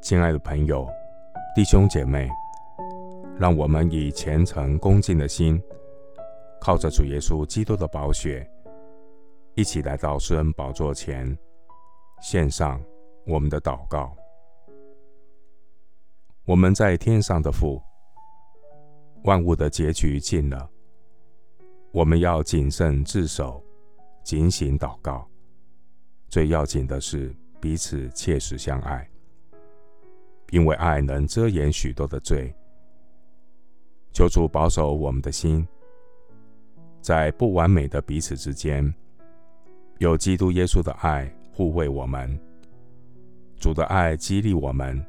亲爱的朋友、弟兄姐妹，让我们以虔诚恭敬的心，靠着主耶稣基督的宝血，一起来到施恩宝座前，献上我们的祷告。我们在天上的父，万物的结局近了，我们要谨慎自守，警醒祷告。最要紧的是彼此切实相爱。因为爱能遮掩许多的罪，求主保守我们的心，在不完美的彼此之间，有基督耶稣的爱护卫我们，主的爱激励我们，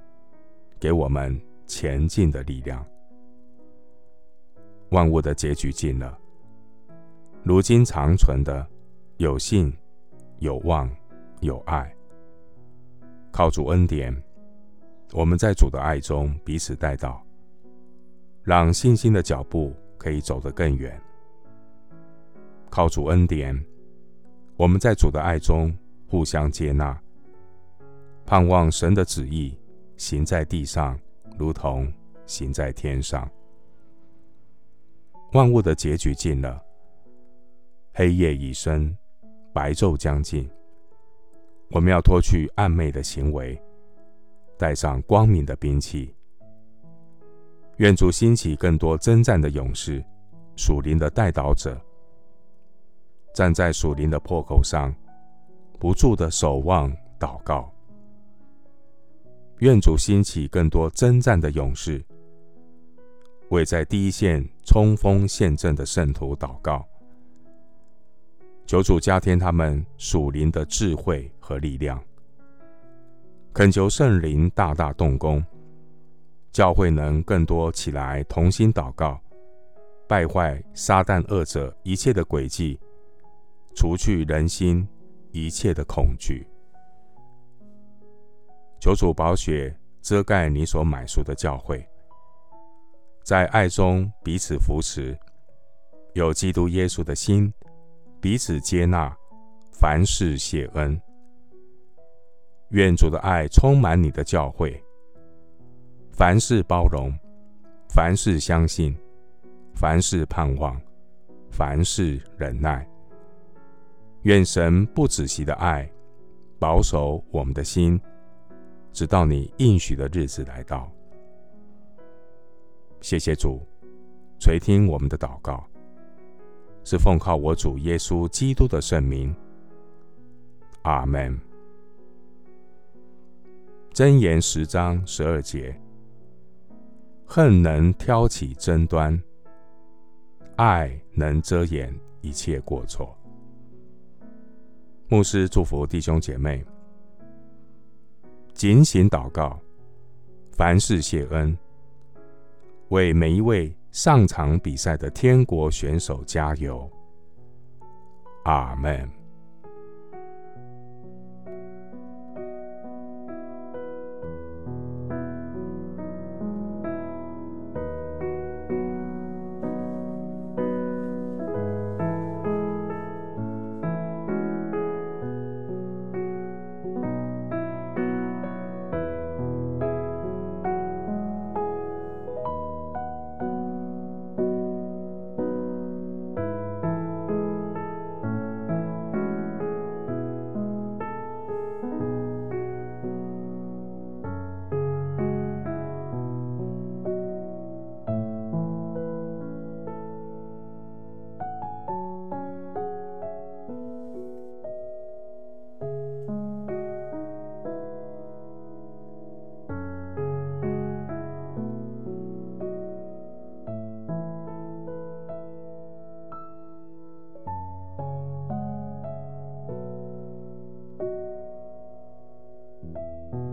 给我们前进的力量。万物的结局尽了，如今长存的有信、有望、有爱，靠主恩典。我们在主的爱中彼此带到，让信心的脚步可以走得更远。靠主恩典，我们在主的爱中互相接纳，盼望神的旨意行在地上，如同行在天上。万物的结局尽了，黑夜已深，白昼将近，我们要脱去暗昧的行为。带上光明的兵器，愿主兴起更多征战的勇士，属灵的代祷者，站在属灵的破口上，不住的守望祷告。愿主兴起更多征战的勇士，为在第一线冲锋陷阵的圣徒祷告，求主加添他们属灵的智慧和力量。恳求圣灵大大动工，教会能更多起来同心祷告，败坏撒旦恶者一切的诡计，除去人心一切的恐惧。求主宝血遮盖你所买赎的教会，在爱中彼此扶持，有基督耶稣的心，彼此接纳，凡事谢恩。愿主的爱充满你的教会，凡事包容，凡事相信，凡事盼望，凡事忍耐。愿神不止息的爱保守我们的心，直到你应许的日子来到。谢谢主垂听我们的祷告，是奉靠我主耶稣基督的圣名。阿门。箴言十章十二节：恨能挑起争端，爱能遮掩一切过错。牧师祝福弟兄姐妹，警醒祷告，凡事谢恩，为每一位上场比赛的天国选手加油。阿门。you